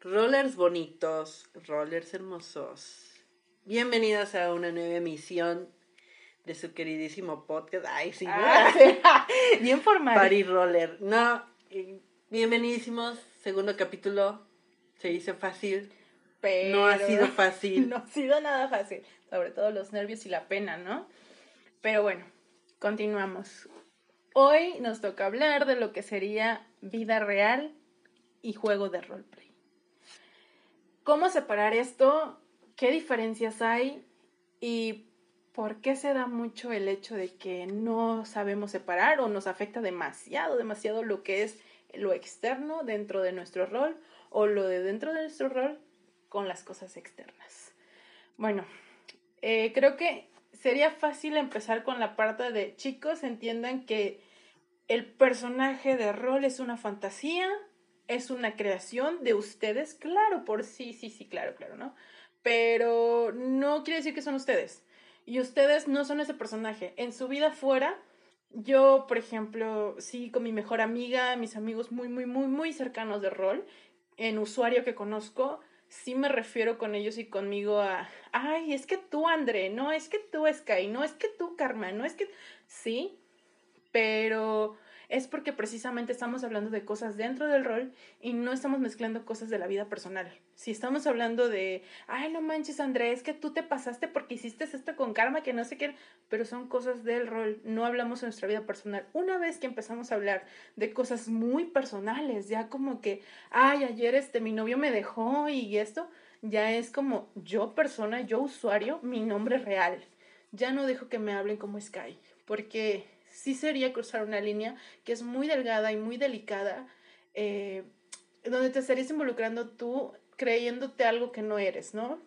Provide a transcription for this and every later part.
Rollers bonitos, rollers hermosos. Bienvenidos a una nueva emisión de su queridísimo podcast. Ay, sí, Ah, Bien formal. Party Roller. No, eh, bienvenidísimos. Segundo capítulo. Se hizo fácil. Pero No ha sido fácil. No ha sido nada fácil. Sobre todo los nervios y la pena, ¿no? Pero bueno, continuamos. Hoy nos toca hablar de lo que sería vida real y juego de roleplay. ¿Cómo separar esto? ¿Qué diferencias hay? ¿Y por qué se da mucho el hecho de que no sabemos separar o nos afecta demasiado, demasiado lo que es lo externo dentro de nuestro rol o lo de dentro de nuestro rol con las cosas externas? Bueno, eh, creo que sería fácil empezar con la parte de chicos entiendan que el personaje de rol es una fantasía, es una creación de ustedes, claro, por sí, sí, sí, claro, claro, ¿no? Pero no quiere decir que son ustedes. Y ustedes no son ese personaje. En su vida fuera, yo, por ejemplo, sí, con mi mejor amiga, mis amigos muy, muy, muy, muy cercanos de rol, en usuario que conozco, sí me refiero con ellos y conmigo a, ay, es que tú, André, no, es que tú, Sky, no, es que tú, Karma, no es que, sí, pero es porque precisamente estamos hablando de cosas dentro del rol y no estamos mezclando cosas de la vida personal. Si estamos hablando de, ay, no manches, André, es que tú te pasaste porque hiciste esto con karma, que no sé qué, pero son cosas del rol, no hablamos de nuestra vida personal. Una vez que empezamos a hablar de cosas muy personales, ya como que, ay, ayer este, mi novio me dejó y esto, ya es como yo persona, yo usuario, mi nombre real. Ya no dejo que me hablen como Sky, porque sí sería cruzar una línea que es muy delgada y muy delicada, eh, donde te estarías involucrando tú creyéndote algo que no eres, ¿no?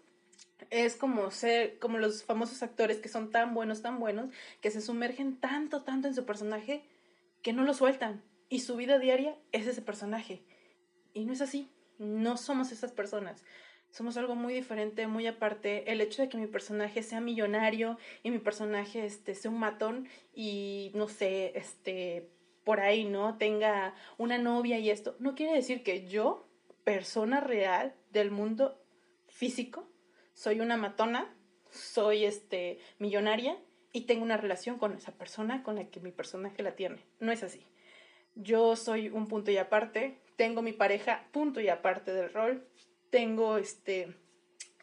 Es como ser, como los famosos actores que son tan buenos, tan buenos, que se sumergen tanto, tanto en su personaje que no lo sueltan. Y su vida diaria es ese personaje. Y no es así. No somos esas personas somos algo muy diferente, muy aparte. El hecho de que mi personaje sea millonario y mi personaje este, sea un matón y no sé, este, por ahí, ¿no? Tenga una novia y esto, no quiere decir que yo, persona real del mundo físico, soy una matona, soy este, millonaria y tengo una relación con esa persona con la que mi personaje la tiene. No es así. Yo soy un punto y aparte, tengo mi pareja punto y aparte del rol, tengo este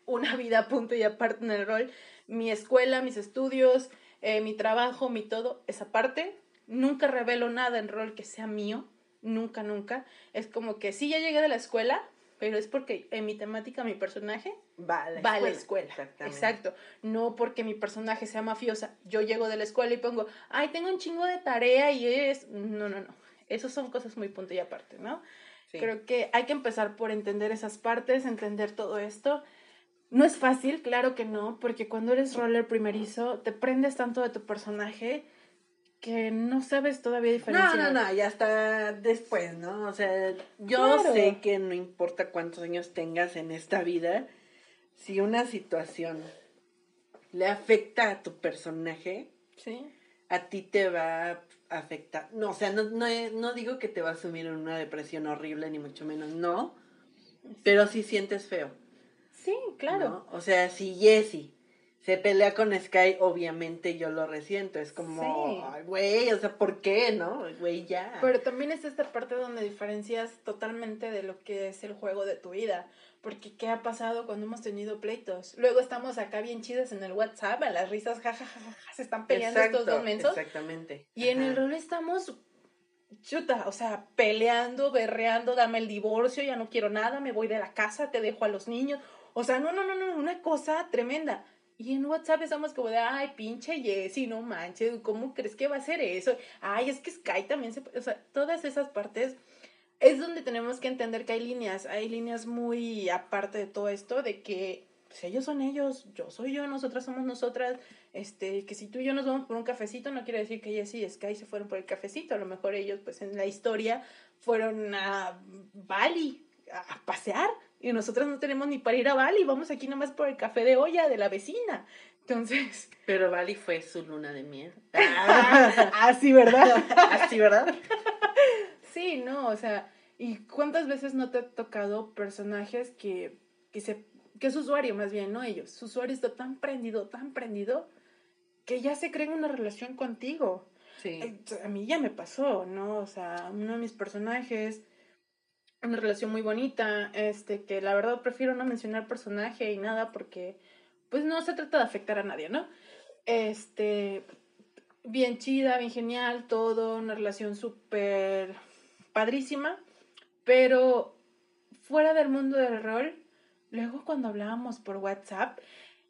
una vida punto y aparte en el rol, mi escuela, mis estudios, eh, mi trabajo, mi todo, esa parte. Nunca revelo nada en rol que sea mío, nunca, nunca. Es como que sí, ya llegué de la escuela, pero es porque en mi temática, mi personaje va a la va a la escuela. escuela. Exactamente. Exacto. No porque mi personaje sea mafiosa. Yo llego de la escuela y pongo, ay, tengo un chingo de tarea y es. No, no, no. Esas son cosas muy punto y aparte, ¿no? Sí. Creo que hay que empezar por entender esas partes, entender todo esto. No es fácil, claro que no, porque cuando eres roller primerizo, te prendes tanto de tu personaje que no sabes todavía No, diferenciar. no, no, ya está después, ¿no? O sea, yo Claro. sé que no importa cuántos años tengas en esta vida, si una situación le afecta a tu personaje, Sí. a ti te va a afectar. No, o sea, no, no, no digo que te va a sumir en una depresión horrible, ni mucho menos, no. Pero sí sientes feo. Sí, claro. ¿no? O sea, si Jessie se pelea con Sky, obviamente yo lo resiento. Es como, Sí. güey, o sea, ¿por qué, no? Güey, ya. Pero también es esta parte donde diferencias totalmente de lo que es el juego de tu vida. Porque ¿qué ha pasado cuando hemos tenido pleitos? Luego estamos acá bien chidas en el WhatsApp, a las risas, jajajaja, se están peleando estos dos mensos. Exactamente. Y en el rol estamos, chuta, o sea, peleando, berreando, dame el divorcio, ya no quiero nada, me voy de la casa, te dejo a los niños. O sea, no, no, no, no, una cosa tremenda. Y en WhatsApp estamos como de, ay, pinche Jessy, no manches, ¿cómo crees que va a ser eso? Ay, es que Sky también se... O sea, todas esas partes es donde tenemos que entender que hay líneas, hay líneas muy aparte de todo esto, de que pues, ellos son ellos, yo soy yo, nosotras somos nosotras, este, que si tú y yo nos vamos por un cafecito, no quiere decir que Jessy y Sky se fueron por el cafecito, a lo mejor ellos, pues en la historia, fueron a Bali a pasear, y nosotras no tenemos ni para ir a Bali, vamos aquí nomás por el café de olla de la vecina. Entonces. Pero Bali fue su luna de miel. Así, ¿verdad? Así, ¿verdad? Sí, no, o sea, ¿y cuántas veces no te ha tocado personajes que, que se que es usuario más bien, no ellos. Su usuario está tan prendido, tan prendido, que ya se creen una relación contigo. Sí. A mí ya me pasó, ¿no? O sea, uno de mis personajes, una relación muy bonita, este, que la verdad prefiero no mencionar personaje y nada porque, pues no se trata de afectar a nadie, ¿no? Este, bien chida, bien genial, todo, una relación súper padrísima, pero fuera del mundo del rol, luego cuando hablábamos por WhatsApp,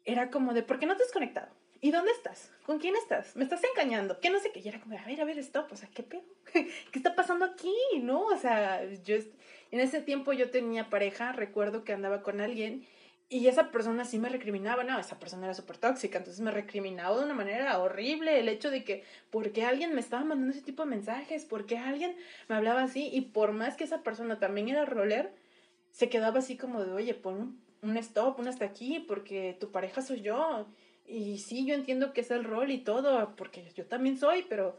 era como de, ¿por qué no te has conectado? ¿Y dónde estás? ¿Con quién estás? ¿Me estás engañando? ¿Qué no sé qué? Y era como, a ver, a ver, stop, o sea, ¿qué pedo? ¿Qué está pasando aquí? ¿No? O sea, yo, en ese tiempo yo tenía pareja, recuerdo que andaba con alguien y esa persona sí me recriminaba, no, esa persona era súper tóxica, entonces me recriminaba de una manera horrible el hecho de que, ¿por qué alguien me estaba mandando ese tipo de mensajes? ¿Por qué alguien me hablaba así? Y por más que esa persona también era roller, se quedaba así como de, oye, pon un, stop, un hasta aquí, porque tu pareja soy yo. Y sí, yo entiendo que es el rol y todo, porque yo también soy, pero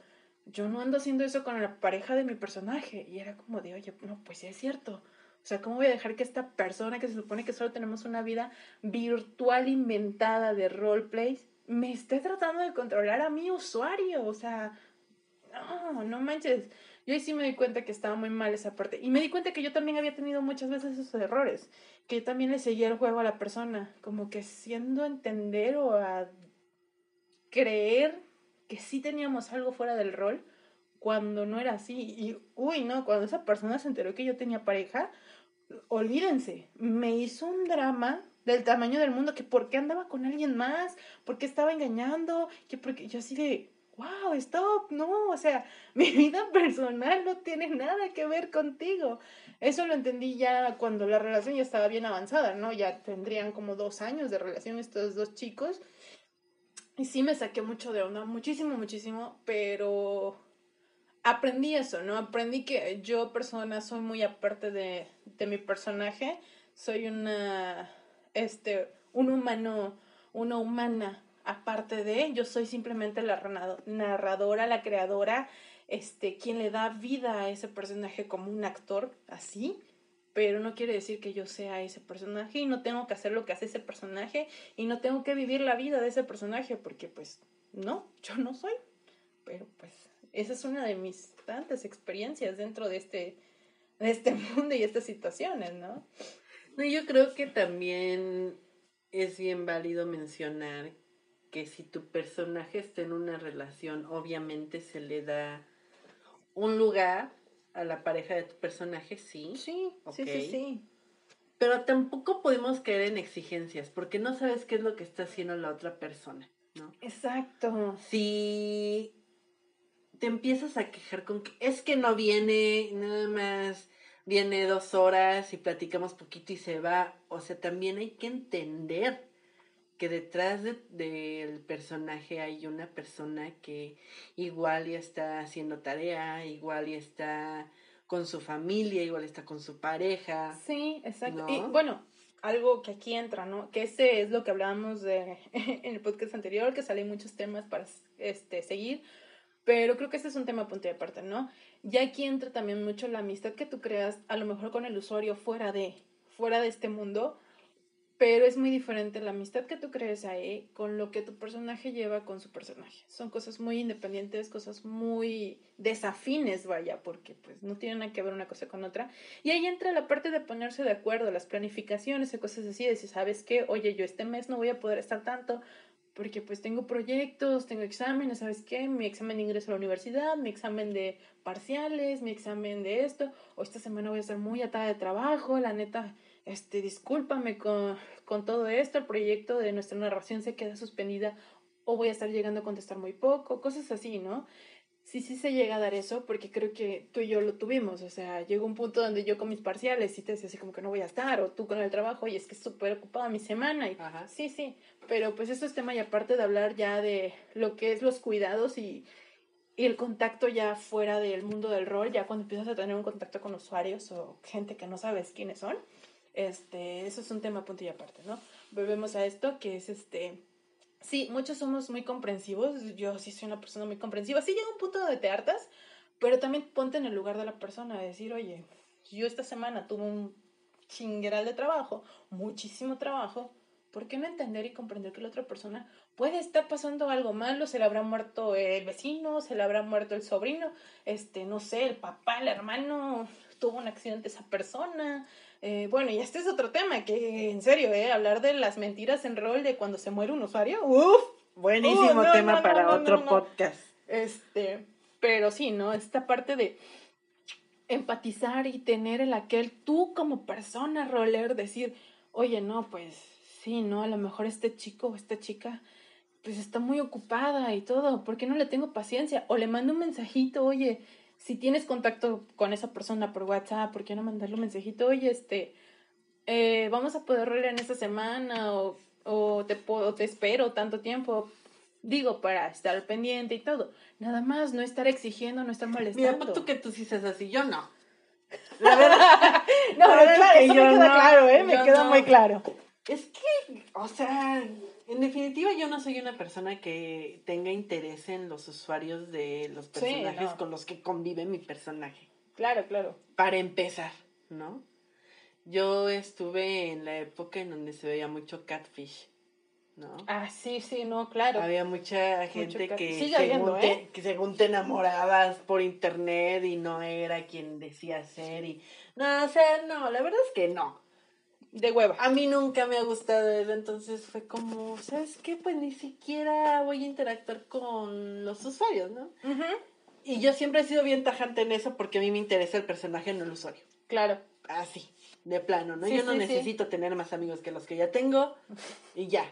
yo no ando haciendo eso con la pareja de mi personaje. Y era como de, oye, no, pues sí es cierto. O sea, ¿cómo voy a dejar que esta persona que se supone que solo tenemos una vida virtual inventada de roleplay me esté tratando de controlar a mi usuario? O sea, no, no manches. Yo ahí sí me di cuenta que estaba muy mal esa parte. Y me di cuenta que yo también había tenido muchas veces esos errores. Que yo también le seguía el juego a la persona. Como que siendo entender o a creer que sí teníamos algo fuera del rol cuando no era así. Y, uy, no, cuando esa persona se enteró que yo tenía pareja, olvídense, me hizo un drama del tamaño del mundo, que por qué andaba con alguien más, por qué estaba engañando, que porque yo así de, wow, stop, no, o sea, mi vida personal no tiene nada que ver contigo. Eso lo entendí ya cuando la relación ya estaba bien avanzada, ¿no? Ya tendrían como dos años de relación estos dos chicos. Y sí me saqué mucho de onda, muchísimo, muchísimo, pero aprendí eso, ¿no? Aprendí que yo persona soy muy aparte de, de mi personaje, soy una, este, un humano, una humana aparte de, yo soy simplemente la narradora, la creadora, este, quien le da vida a ese personaje como un actor, así, pero no quiere decir que yo sea ese personaje y no tengo que hacer lo que hace ese personaje y no tengo que vivir la vida de ese personaje porque pues no, yo no soy, pero pues esa es una de mis tantas experiencias dentro de este, de este mundo y estas situaciones, ¿no? No, yo creo que también es bien válido mencionar que si tu personaje está en una relación, obviamente se le da un lugar a la pareja de tu personaje, sí. Sí, sí, sí, sí. Pero tampoco podemos caer en exigencias, porque no sabes qué es lo que está haciendo la otra persona, ¿no? Exacto. Si te empiezas a quejar con que es que no viene, nada más viene dos horas y platicamos poquito y se va, o sea, también hay que entender que detrás del de, personaje hay una persona que igual ya está haciendo tarea, igual ya está con su familia, igual está con su pareja. Sí, exacto. ¿no? Y bueno, algo que aquí entra, ¿no? Que ese es lo que hablábamos de en el podcast anterior, que salen muchos temas para este, seguir, pero creo que ese es un tema punto de aparte, ¿no? Ya aquí entra también mucho la amistad que tú creas, a lo mejor con el usuario fuera de, fuera de este mundo, pero es muy diferente la amistad que tú crees ahí con lo que tu personaje lleva con su personaje. Son cosas muy independientes, cosas muy desafines, vaya, porque pues no tienen nada que ver una cosa con otra. Y ahí entra la parte de ponerse de acuerdo, las planificaciones y cosas así, de si sabes qué, oye, yo este mes no voy a poder estar tanto porque pues tengo proyectos, tengo exámenes, ¿sabes qué? Mi examen de ingreso a la universidad, mi examen de parciales, mi examen de esto, o esta semana voy a estar muy atada de trabajo, la neta este, discúlpame con, con todo esto, el proyecto de nuestra narración se queda suspendida o voy a estar llegando a contestar muy poco, cosas así, ¿no? Sí, sí se llega a dar eso porque creo que tú y yo lo tuvimos, o sea, llegó un punto donde yo con mis parciales y te decía así como que no voy a estar, o tú con el trabajo y es que es súper ocupada mi semana y Ajá. sí, sí, pero pues eso es tema y aparte de hablar ya de lo que es los cuidados y, y el contacto ya fuera del mundo del rol, ya cuando empiezas a tener un contacto con usuarios o gente que no sabes quiénes son, este, eso es un tema punto y aparte, ¿no? Volvemos a esto, que es este, Sí, muchos somos muy comprensivos. Yo sí soy una persona muy comprensiva. Sí llega un punto donde te hartas, pero también ponte en el lugar de la persona. Decir, oye, yo esta semana tuve un chingueral de trabajo, muchísimo trabajo. ¿Por qué no entender y comprender que la otra persona puede estar pasando algo malo? Se le habrá muerto el vecino, se le habrá muerto el sobrino, este, no sé, el papá, el hermano, tuvo un accidente esa persona. Eh, bueno, y este es otro tema, que en serio, eh, hablar de las mentiras en rol de cuando se muere un usuario, uff, buenísimo Uh, no, tema no, para no, otro podcast. Este, pero sí, ¿no? Esta parte de empatizar y tener el aquel tú como persona roller, decir, oye, no, pues sí, ¿no? A lo mejor este chico o esta chica pues está muy ocupada y todo, ¿por qué no le tengo paciencia? O le mando un mensajito, oye, si tienes contacto con esa persona por WhatsApp, ¿por qué no mandarle un mensajito? Oye, este, eh, vamos a poder rolear en esta semana o, o te, te espero tanto tiempo. Digo, para estar pendiente y todo. Nada más, no estar exigiendo, no estar Mira, molestando. pues tú que tú sí seas así, yo no. La verdad, No, La verdad eso yo me queda no, claro, ¿eh? Me queda no. muy claro. es que, o sea, en definitiva yo no soy una persona que tenga interés en los usuarios de los Sí, personajes no. con los que convive mi personaje. Claro, claro. Para empezar, ¿no? Yo estuve en la época en donde se veía mucho catfish, ¿no? Ah, sí, sí, no, claro. Había mucha gente que, según habiendo, te, ¿eh? que según te enamorabas por internet y no era quien decía ser y... No, o sea, no, la verdad es que no. De hueva. A mí nunca me ha gustado eso, entonces fue como, ¿sabes qué? Pues ni siquiera voy a interactuar con los usuarios, ¿no? Y yo siempre he sido bien tajante en eso porque a mí me interesa el personaje, no el usuario. Claro. Así, de plano, ¿no? Sí, yo no sí, sí. necesito tener más amigos que los que ya tengo y ya.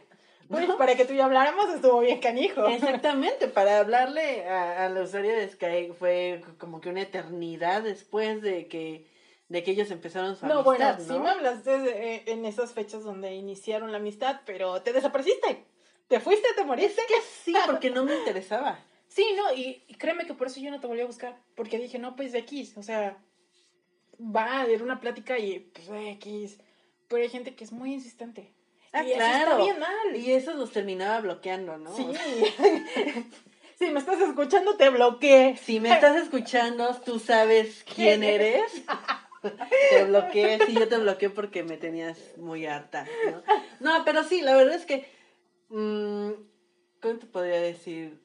¿no? Pues para que tú y yo habláramos estuvo bien canijo. Exactamente, para hablarle a, a la usuaria de Sky fue como que una eternidad después de que, de que ellos empezaron su No, amistad, bueno, ¿no? sí me hablaste de- eh, en esas fechas donde iniciaron la amistad, pero te desapareciste. Te fuiste, te Es moriste. que sí, porque no me interesaba. Sí, no, y, y créeme que por eso yo no te volví a buscar, porque dije, no, pues de X, o sea, va a haber una plática y pues de X, pero hay gente que es muy insistente. Ah, y eso claro. está bien mal. Y eso los terminaba bloqueando, ¿no? Sí. si me estás escuchando, te bloqueé. Si me estás escuchando, tú sabes quién eres. Te bloqueé, sí, yo te bloqueé porque me tenías muy harta, ¿no? No, pero sí, la verdad es que, mm, ¿cómo te podría decir?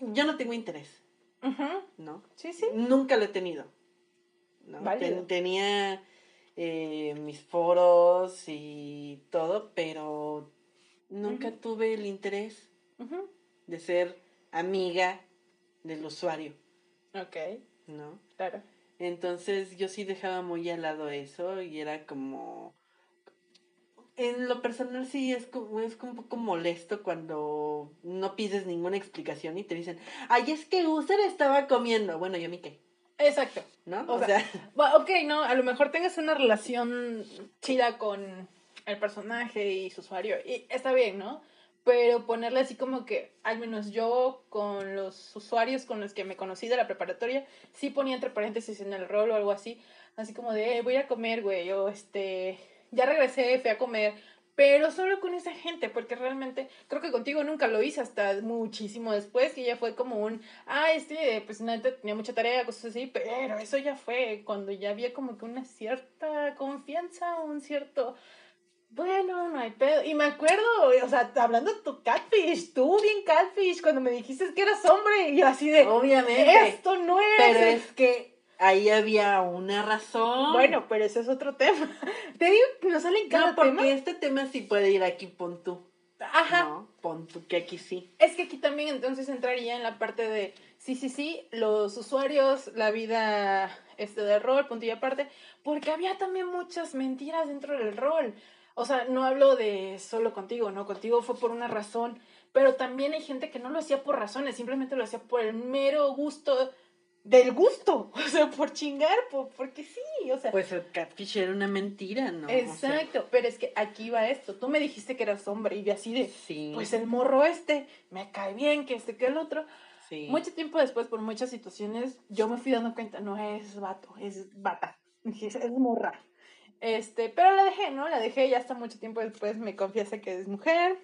Yo no tengo interés, ¿no? Sí, sí. Nunca lo he tenido. ¿no? Válido. Ten- tenía eh, mis foros y todo, pero nunca tuve el interés de ser amiga del usuario, Ok, ¿no? claro. Entonces yo sí dejaba muy al lado eso y era como... En lo personal sí es como, es como un poco molesto cuando no pides ninguna explicación y te dicen, ay, es que User estaba comiendo. Bueno, yo me qué, Exacto. ¿no? O O, sea, ok, no, a lo mejor tengas una relación chida con el personaje y su usuario, y está bien, ¿no? Pero ponerle así como que, al menos yo con los usuarios con los que me conocí de la preparatoria, sí ponía entre paréntesis en el rol o algo así, así como de, "Eh, voy a comer, güey, yo, este, ya regresé, fui a comer, pero solo con esa gente, porque realmente creo que contigo nunca lo hice hasta muchísimo después, que ya fue como un, ah, este, pues neta tenía mucha tarea, cosas así, pero eso ya fue cuando ya había como que una cierta confianza, un cierto, bueno, no hay pedo. Y me acuerdo, o sea, hablando de tu catfish, tú bien catfish, cuando me dijiste que eras hombre, y yo así de, obviamente. esto no es. Pero es que ahí había una razón. Bueno, pero ese es otro tema. Te digo que nos salen cada no, porque tema. este tema sí puede ir aquí, pon tú. Ajá. ¿no? Pon tú que aquí sí. Es que aquí también entonces entraría en la parte de, sí, sí, sí, los usuarios, la vida este de rol, punto y aparte, porque había también muchas mentiras dentro del rol. O sea, no hablo de solo contigo, ¿no? Contigo fue por una razón, pero también hay gente que no lo hacía por razones, simplemente lo hacía por el mero gusto del gusto, o sea, por chingar, por, porque sí, o sea. Pues el catfish era una mentira, ¿no? O sea, Exacto, pero es que aquí va esto. Tú me dijiste que eras hombre y así de, sí. pues el morro este me cae bien, que este, que el otro. sí. Mucho tiempo después, por muchas situaciones, yo me fui dando cuenta, no es vato, es bata, es morra. Este, pero la dejé, ¿no? La dejé y hasta mucho tiempo después me confiesa que es mujer.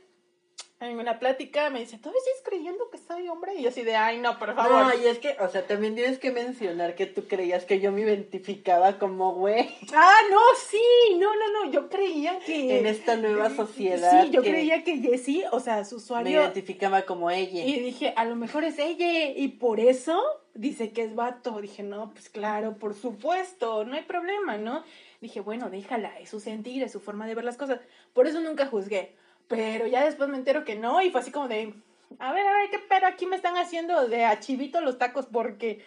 en una plática me dice, ¿todavía sigues creyendo que soy hombre? Y yo así de, ay, no, por favor. No, y es que, o sea, también tienes que mencionar que tú creías que yo me identificaba como güey Ah, no, sí, no, no, no, yo creía que... en esta nueva sociedad. Sí, yo que creía que Jessie, o sea, su Me usuario... identificaba como ella. Y dije, a lo mejor es ella, y por eso dice que es vato. Dije, no, pues claro, por supuesto, no hay problema, ¿no? Dije, bueno, déjala, es su sentir, es su forma de ver las cosas. Por eso nunca juzgué. Pero ya después me entero que no, y fue así como de, a ver, a ver, ¿qué pero aquí me están haciendo de achivito los tacos? Porque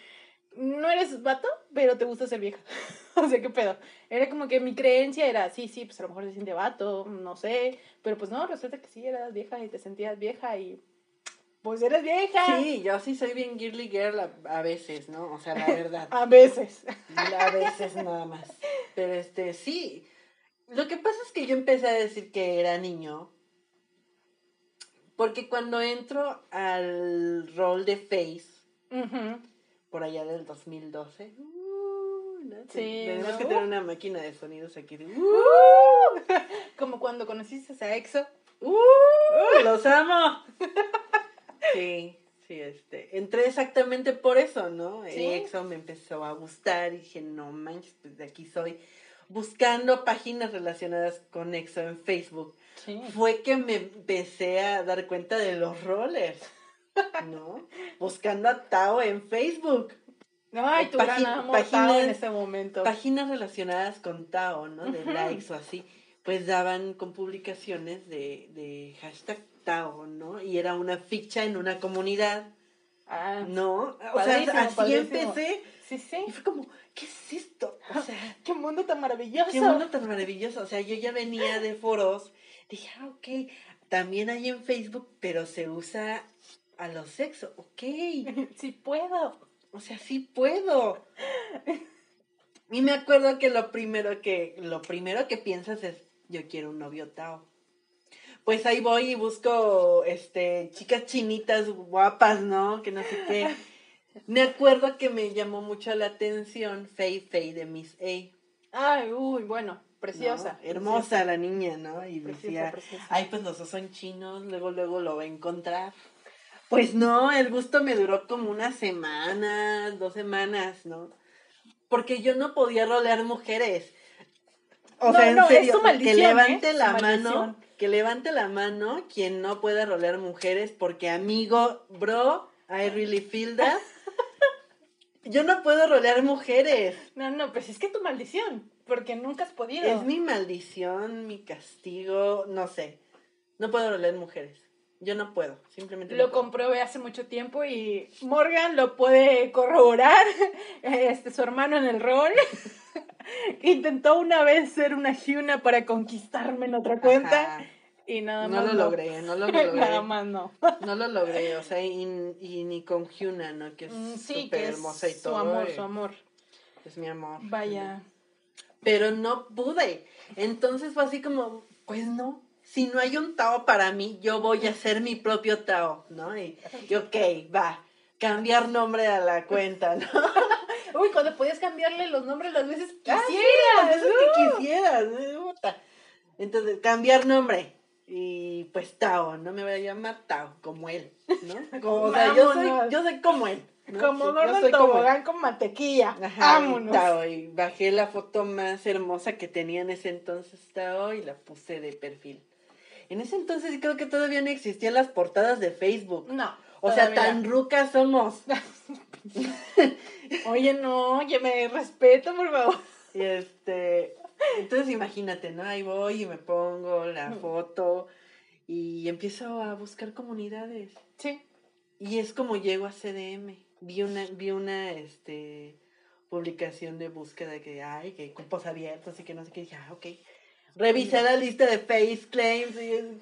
no eres vato, pero te gusta ser vieja. o sea, ¿qué pedo? Era como que mi creencia era, sí, sí, pues a lo mejor se siente vato, no sé. Pero pues no, resulta que sí, eras vieja y te sentías vieja y pues eres vieja. Sí, yo sí soy bien girly girl a, a veces, ¿no? O sea, la verdad. A veces. a veces nada más. Pero este, sí. Lo que pasa es que yo empecé a decir que era niño. Porque cuando entro al rol de Face, por allá del 2012, uh, ¿no? Sí, tenemos ¿no? que tener una máquina de sonidos aquí. de, uh, Como cuando conociste a EXO. ¡Uh! ¡Los amo! Sí, sí, este. Entré exactamente por eso, ¿no? Sí. EXO me empezó a gustar y dije, no manches, pues de aquí soy. Buscando páginas relacionadas con EXO en Facebook, Sí. fue que me empecé a dar cuenta de los rollers, ¿no? Buscando a Tao en Facebook. Ay, tu Págin- gran amor páginas- Tao en ese momento. Páginas relacionadas con Tao, ¿no? De likes o así. Pues daban con publicaciones de, de hashtag Tao, ¿no? Y era una ficha en una comunidad, Ah, ¿no? O sea, así padrísimo. empecé. sí, sí. Y fue como, ¿qué es esto? O sea, Qué mundo tan maravilloso. qué mundo tan maravilloso. O sea, yo ya venía de foros. Dije, ah, ok. También hay en Facebook, pero se usa a los sexos. Ok. Sí puedo. O sea, sí puedo. Y me acuerdo que lo primero que, lo primero que piensas es, yo quiero un novio Tao. Pues ahí voy y busco, este, chicas chinitas guapas, ¿no? Que no sé qué. Me acuerdo que me llamó mucho la atención Faye Faye de Miss A. Ay, uy, bueno, ¿no? preciosa. Hermosa la niña, ¿no? Y Preciosa, decía, preciosa. ay, pues los dos son chinos, luego, luego lo va a encontrar. Pues no, el gusto me duró como unas semanas, dos semanas, ¿no? Porque yo no podía rolear mujeres. O No, sea, en no, es serio, maldición, que levante ¿eh? la Tu mano. Que levante la mano quien no pueda rolear mujeres, porque amigo, bro, I really feel that. Yo no puedo rolear mujeres. No, no, pues es que tu maldición, porque nunca has podido. Es mi maldición, mi castigo, no sé. No puedo rolear mujeres. Yo no puedo, simplemente no Lo puedo. comprobé hace mucho tiempo y Morgan lo puede corroborar. Este, su hermano en el rol. Intentó una vez ser una Hyuna para conquistarme en otra cuenta Ajá. y nada No más. lo logré, no lo logré. nada más no. No lo logré, o sea, y, y ni con Hyuna, ¿no? Que es Mm, Sí, súper hermosa y su todo. amor, eh, su amor. Es mi amor. Vaya. Pero no pude. Entonces fue así como, pues no. Si no hay un Tao para mí, yo voy a hacer mi propio Tao, ¿no? Y, y ok, va. Cambiar nombre a la cuenta, ¿no? Uy, cuando podías cambiarle los nombres las veces que Ah, quisieras. las veces que quisieras. Entonces, cambiar nombre. Y pues Tao, no me voy a llamar Tao, como él, ¿no? Como, o sea, yo soy, yo soy como él. ¿no? Como Sí, soy en como tobogán con mantequilla. Ajá, y Vámonos. Tao, y bajé la foto más hermosa que tenía en ese entonces Tao y la puse de perfil. En ese entonces creo que todavía no existían las portadas de Facebook. No. O sea, tan rucas somos. Oye, no, oye, me respeto, por favor. Y este, entonces imagínate, ¿no? Ahí voy y me pongo la foto y empiezo a buscar comunidades. Sí. Y es como llego a CDM. Vi una, vi una, este, publicación de búsqueda que, ay, que cupos abiertos y que no sé qué. Dije, ah, ok. Revisé la lista de face claims y...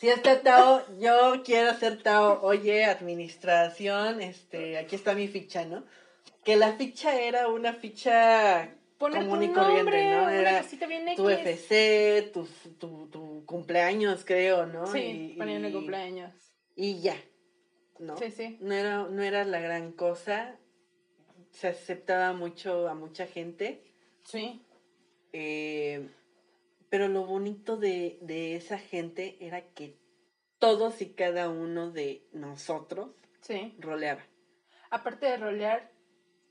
Si está Tao, yo quiero ser Tao. Oye, administración, este, aquí está mi ficha, ¿no? Que la ficha era una ficha Poner común y corriente, ¿no? Era tu. FC, tu, tu, tu cumpleaños, creo, ¿no? Sí, ponían el cumpleaños. y ya, ¿no? Sí, sí. No era, no era la gran cosa, se aceptaba mucho a mucha gente, Sí. eh, pero lo bonito de, de esa gente era que todos y cada uno de nosotros Sí. roleaba. Aparte de rolear,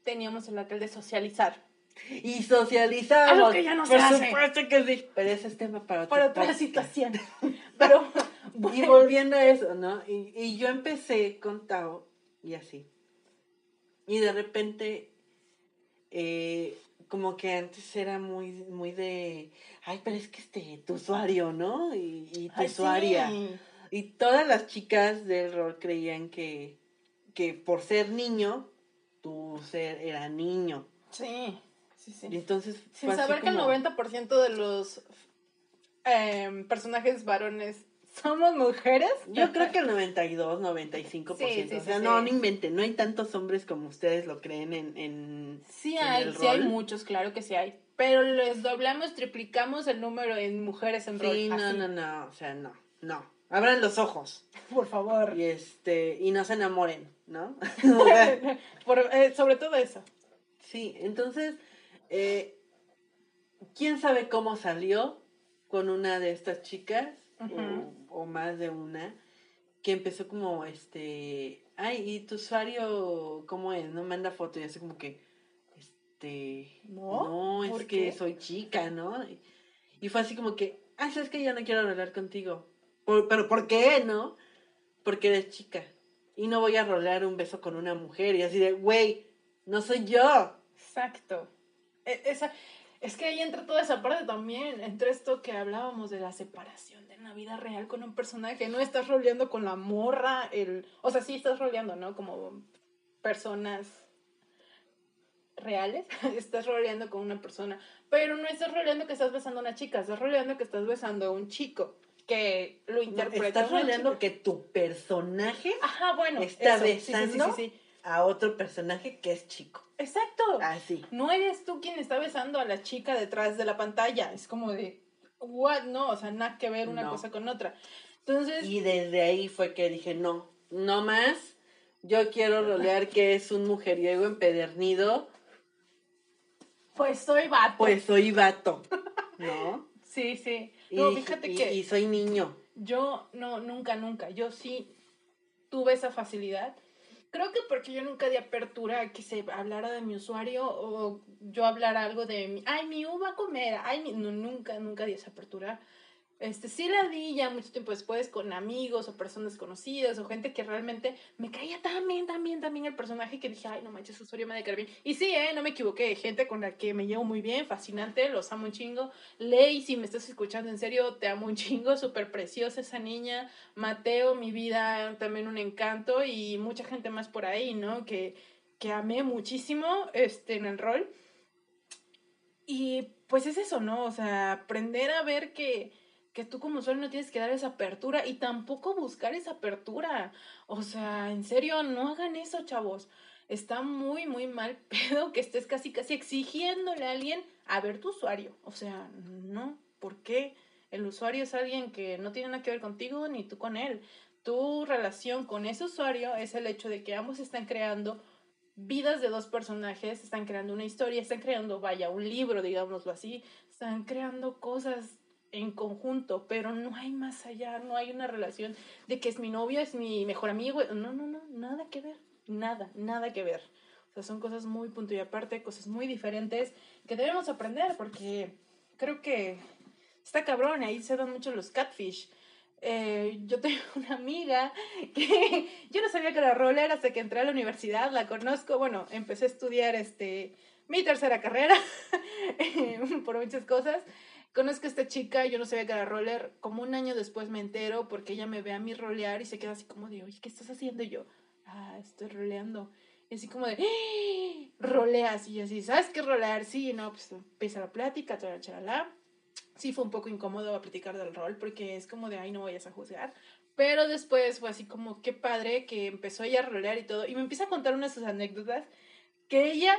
teníamos el aquel de socializar. Y socializamos. Algo que ya no se Por hace. supuesto que sí. Pero ese es tema para otro Para otra podcast. situación. Pero, Y bueno, volviendo a eso, ¿no? Y, y yo empecé con Tao y así. Y de repente, eh, como que antes era muy, muy de, ay, pero es que este, tu usuario, ¿no? Y, y tu ay, usuaria. sí. Y todas las chicas del rol creían que, que por ser niño, tu ser era niño. Sí, sí, sí. Y entonces Sin saber que el como- 90% de los em, personajes varones somos mujeres. Yo creo que el 92, 95%. Sí, sí, o sea, sí, no, no inventen. No hay tantos hombres como ustedes lo creen en... en Sí en hay, el sí hay muchos, claro que sí hay. Pero les doblamos, triplicamos el número en mujeres en rol. Sí, no, así. no, no. O sea, no, no. Abran los ojos Por favor. y, este, y no se enamoren, ¿no? Por- eh, sobre todo eso. sí, entonces, eh, ¿quién sabe cómo salió con una de estas chicas? O, o más de una, que empezó como, este, ay, ¿y tu usuario cómo es? No manda foto y así como que, este, ¿No? es ¿Por que qué? soy chica, ¿no? Y, fue así como que, ay, sabes que yo no quiero hablar contigo. Por- pero ¿por qué, no? Porque eres chica. Y no voy a rolar un beso con una mujer. Y así de, güey, no soy yo. Exacto. E- Esa, es que ahí entra toda esa parte también, entre esto que hablábamos de la separación de la vida real con un personaje, no estás roleando con la morra, el, o sea, sí estás roleando, ¿no? Como personas reales, estás roleando con una persona, pero no estás roleando que estás besando a una chica, estás roleando que estás besando a un chico, que lo No, interpreta. estás roleando que tu personaje Ajá, bueno, está eso, sí, besando. sí, sí. A otro personaje que es chico. Exacto. Así. no eres tú quien está besando a la chica detrás de la pantalla. Es como de, what? No, o sea, nada que ver una No. cosa con otra. Entonces, Y desde ahí fue que dije, no, no más. Yo quiero rolear que es un mujeriego empedernido, pues soy vato. pues soy vato, ¿no? sí, sí. No, fíjate y- que y soy niño. yo, no, nunca, nunca. Yo sí tuve esa facilidad. Creo que porque yo nunca di apertura a que se hablara de mi usuario o yo hablara algo de mi, ay, mi U va a comer, ay, mi... No, nunca, nunca di esa apertura. Este, sí la di ya mucho tiempo después con amigos o personas conocidas o gente que realmente me caía bien, tan bien el personaje que dije, ay, no manches, usuario me ha de caer bien. Y sí, eh, no me equivoqué, gente con la que me llevo muy bien, fascinante, los amo un chingo. Ley, si me estás escuchando en serio, te amo un chingo, súper preciosa esa niña. Mateo, mi vida, también un encanto y mucha gente más por ahí, ¿no? Que, que amé muchísimo este, en el rol. Y pues es eso, ¿no? O sea, aprender a ver que, que tú como usuario no tienes que dar esa apertura y tampoco buscar esa apertura. O sea, en serio, no hagan eso, chavos. Está muy, muy mal pedo que estés casi, casi exigiéndole a alguien a ver tu usuario. O sea, no, ¿por qué? El usuario es alguien que no tiene nada que ver contigo ni tú con él. Tu relación con ese usuario es el hecho de que ambos están creando vidas de dos personajes, están creando una historia, están creando, vaya, un libro, digámoslo así, están creando cosas en conjunto, pero no hay más allá, no hay una relación de que es mi novio, es mi mejor amigo, no, no, no, nada que ver, nada, nada que ver. O sea, son cosas muy punto y aparte, cosas muy diferentes que debemos aprender porque creo que está cabrón, ahí se dan mucho los catfish. Eh, yo tengo una amiga que yo no sabía que era roller hasta que entré a la universidad, la conozco, bueno, empecé a estudiar este, mi tercera carrera por muchas cosas. Conozco a esta chica, yo no sabía que era roller, como un año después me entero porque ella me ve a mí rolear y se queda así como de, oye, ¿qué estás haciendo? Y yo, ah, estoy roleando. Y así como de, ¡Ah! roleas. Y yo así, ¿sabes qué rolear? Sí, no, pues empieza la plática, chalala, chalala sí fue un poco incómodo a platicar del rol porque es como de, ay, no vayas a juzgar. Pero después fue así como, qué padre que empezó ella a rolear y todo. Y me empieza a contar una de sus anécdotas que ella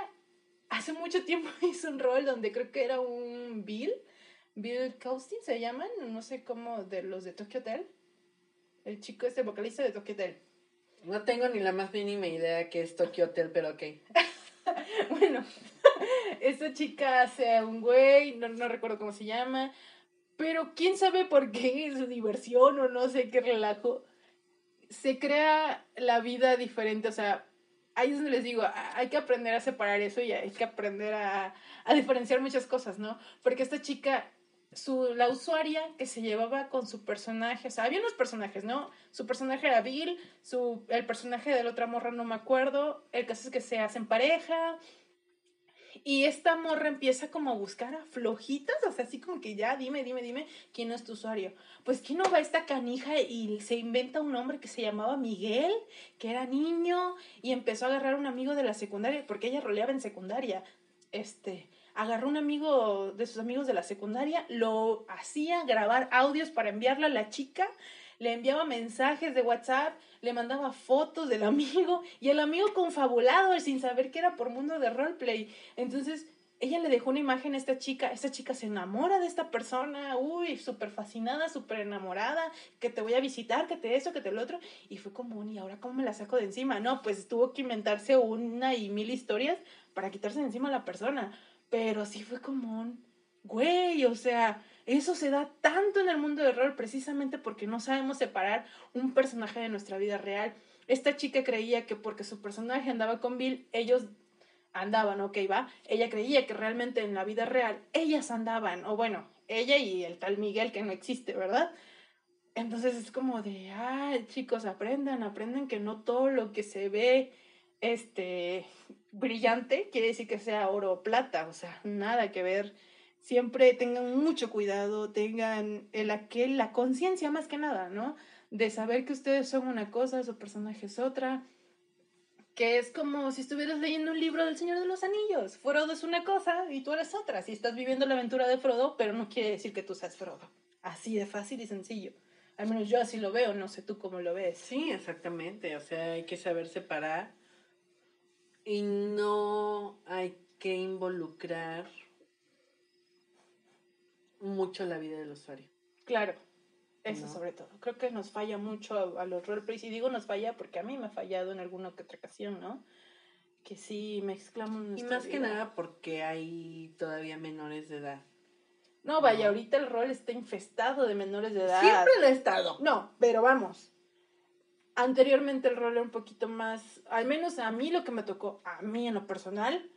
hace mucho tiempo hizo un rol donde creo que era un Bill, Bill Costin se llaman, no sé cómo, de los de Tokyo Hotel. El chico este vocalista de Tokyo Hotel. No tengo ni la más mínima idea que es Tokyo Hotel, pero ok. bueno, esta chica hace un güey, no, no recuerdo cómo se llama, Pero quién sabe por qué, su diversión o no sé qué relajo, se crea la vida diferente. O sea, ahí es donde les digo, hay que aprender a separar eso y hay que aprender a, a diferenciar muchas cosas, ¿no? Porque esta chica su, la usuaria que se llevaba con su personaje, o sea, había unos personajes, ¿no? Su personaje era Bill, su, el personaje de la otra morra no me acuerdo, el caso es que se hacen pareja, y esta morra empieza como a buscar a flojitas, o sea, así como que ya, dime, dime, dime, ¿quién es tu usuario? Pues, ¿quién no va esta canija y se inventa un nombre que se llamaba Miguel, que era niño, y empezó a agarrar a un amigo de la secundaria, porque ella roleaba en secundaria, este, agarró un amigo de sus amigos de la secundaria, lo hacía grabar audios para enviarle a la chica, le enviaba mensajes de WhatsApp, le mandaba fotos del amigo y el amigo confabulado sin saber que era por mundo de roleplay. Entonces, ella le dejó una imagen a esta chica, esta chica se enamora de esta persona, uy, súper fascinada, súper enamorada, que te voy a visitar, que te eso, que te lo otro, y fue como, ¿y ahora cómo me la saco de encima? No, pues tuvo que inventarse una y mil historias para quitarse de encima a la persona. Pero sí fue como un, güey, o sea, eso se da tanto en el mundo del rol precisamente porque no sabemos separar un personaje de nuestra vida real. Esta chica creía que porque su personaje andaba con Bill, ellos andaban, ok, va. Ella creía que realmente en la vida real ellas andaban, o bueno, ella y el tal Miguel que no existe, ¿verdad? Entonces es como de, ay, chicos, aprendan, aprendan que no todo lo que se ve este brillante quiere decir que sea oro o plata, o sea, nada que ver. Siempre tengan mucho cuidado, tengan el aquel, la conciencia más que nada, ¿no? De saber que ustedes son una cosa, su personaje es otra, que es como si estuvieras leyendo un libro del Señor de los Anillos. Frodo es una cosa y tú eres otra. Si estás viviendo la aventura de Frodo, pero no quiere decir que tú seas Frodo. Así de fácil y sencillo. Al menos yo así lo veo, no sé tú cómo lo ves. Sí, exactamente. O sea, hay que saber separar y no hay que involucrar mucho la vida del usuario. Claro, eso sobre todo. Creo que nos falla mucho a, los roleplays. Y digo nos falla porque a mí me ha fallado en alguna que otra ocasión, ¿no? Que sí mezclamos Y más que nada porque hay todavía menores de edad. No, vaya, ahorita el rol está infestado de menores de edad. Siempre lo ha estado. No, pero vamos anteriormente el rol era un poquito más, al menos a mí lo que me tocó, a mí en lo personal,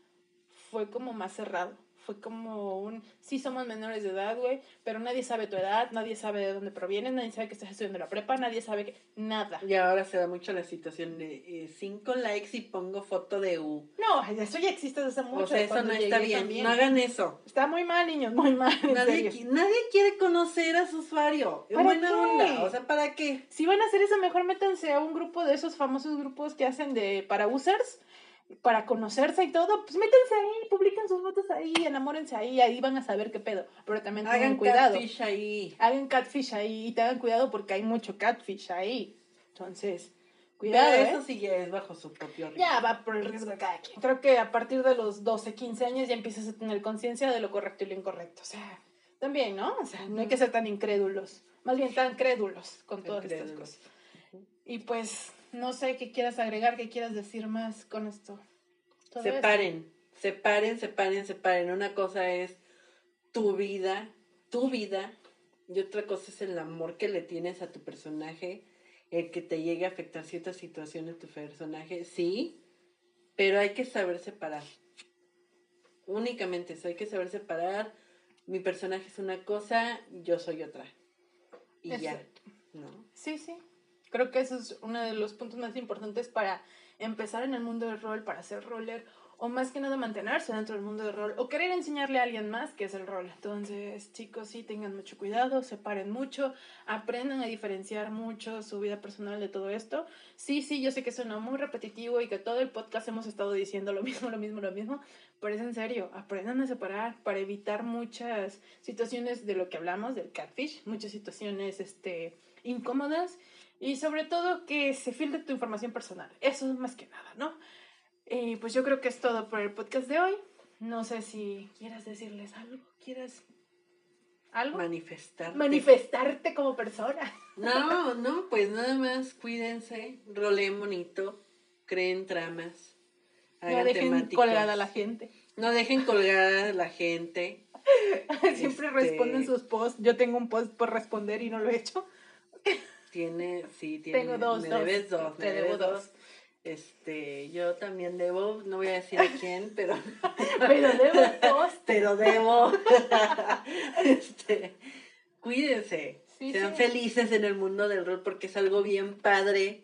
fue como más cerrado fue como un, sí somos menores de edad, güey, pero nadie sabe tu edad, nadie sabe de dónde provienes, nadie sabe que estás estudiando la prepa, nadie sabe que, nada. Y ahora se da mucho la situación de eh, cinco likes y pongo foto de U. No, eso ya existe desde hace mucho. O sea, eso no está bien, no hagan eso. Está muy mal, niños, muy mal. Nadie, nadie quiere conocer a su usuario. Es buena onda, o sea, ¿para qué? Si van a hacer eso, mejor métanse a un grupo de esos famosos grupos que hacen de para users para conocerse y todo, pues métanse ahí, publiquen sus fotos ahí, enamórense ahí, ahí van a saber qué pedo. Pero también tengan cuidado. catfish ahí. Hagan catfish ahí y tengan cuidado porque hay mucho catfish ahí. Entonces, cuidado. Pero eso ¿eh? sí es bajo su propio riesgo. Ya va por el riesgo de cada quien. Creo que a partir de los 12, 15 años ya empiezas a tener conciencia de lo correcto y lo incorrecto. O sea, también, ¿no? O sea, no hay que ser tan incrédulos. Más bien tan crédulos con todas estas cosas. Y pues no sé qué quieras agregar, qué quieras decir más con esto. Separen, separen, separen, separen. Una cosa es tu vida, tu vida, y otra cosa es el amor que le tienes a tu personaje, el que te llegue a afectar ciertas situaciones tu personaje, sí, pero hay que saber separar. Únicamente eso, hay que saber separar. Mi personaje es una cosa, yo soy otra. Y ya, ¿no? Sí, sí. Creo que eso es uno de los puntos más importantes para empezar en el mundo del rol, para ser roller, o más que nada mantenerse dentro del mundo del rol, o querer enseñarle a alguien más que es el rol. Entonces, chicos, sí, tengan mucho cuidado, separen mucho, aprendan a diferenciar mucho su vida personal de todo esto. Sí, sí, yo sé que suena muy repetitivo y que todo el podcast hemos estado diciendo lo mismo, lo mismo, lo mismo, pero es en serio, aprendan a separar para evitar muchas situaciones de lo que hablamos, del catfish, muchas situaciones este, incómodas y sobre todo que se filtre tu información personal. Eso es más que nada, ¿no? Y pues yo creo que es todo por el podcast de hoy. No sé si quieras decirles algo, quieras algo. Manifestarte. Manifestarte como persona. No, no, pues nada más cuídense, roleen bonito, creen tramas. no dejen colgada a la gente. No dejen colgada a la gente. Siempre Este- responden sus posts. Yo tengo un post por responder y no lo he hecho. Tiene, sí, tiene. Tengo dos, Me dos. debes dos, Te me debo dos. dos. Este, yo también debo, no voy a decir a quién, pero, Pero debo post. pero debo. Este, cuídense. Sí, Sean sí. felices en el mundo del rol porque es algo bien padre.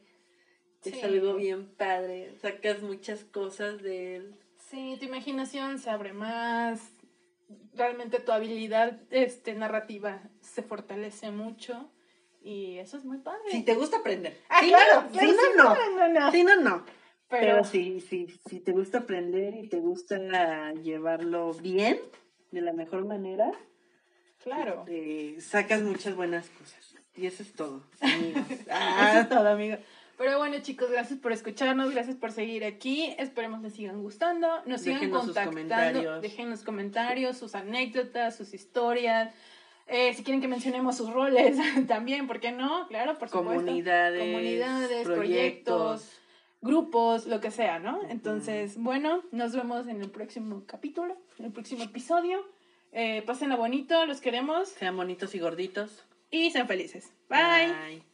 Sí. Es algo bien padre. Sacas muchas cosas de él. Sí, tu imaginación se abre más. Realmente tu habilidad este, narrativa se fortalece mucho. Y eso es muy padre. Si te gusta aprender. Ah, Si claro, no, claro, si sí, no, no. no, no, no. Si no, no. Pero, Pero sí, sí, si te gusta aprender y te gusta llevarlo bien, de la mejor manera, claro. eh, sacas muchas buenas cosas. Y eso es todo, amigos. Eso Ah, es todo, amigo. Pero bueno, chicos, gracias por escucharnos, gracias por seguir aquí. Esperemos les sigan gustando, nos sigan Déjenos sus contactando, comentarios. déjenos comentarios, sus anécdotas, sus historias. Eh, si quieren que mencionemos sus roles también, ¿por qué no? Claro, por supuesto. comunidades, Comunidades, proyectos, grupos, lo que sea, ¿no? Entonces, bueno, nos vemos en el próximo capítulo, en el próximo episodio. Eh, pásenla bonito, los queremos Sean bonitos y gorditos. y sean felices. Bye. Bye.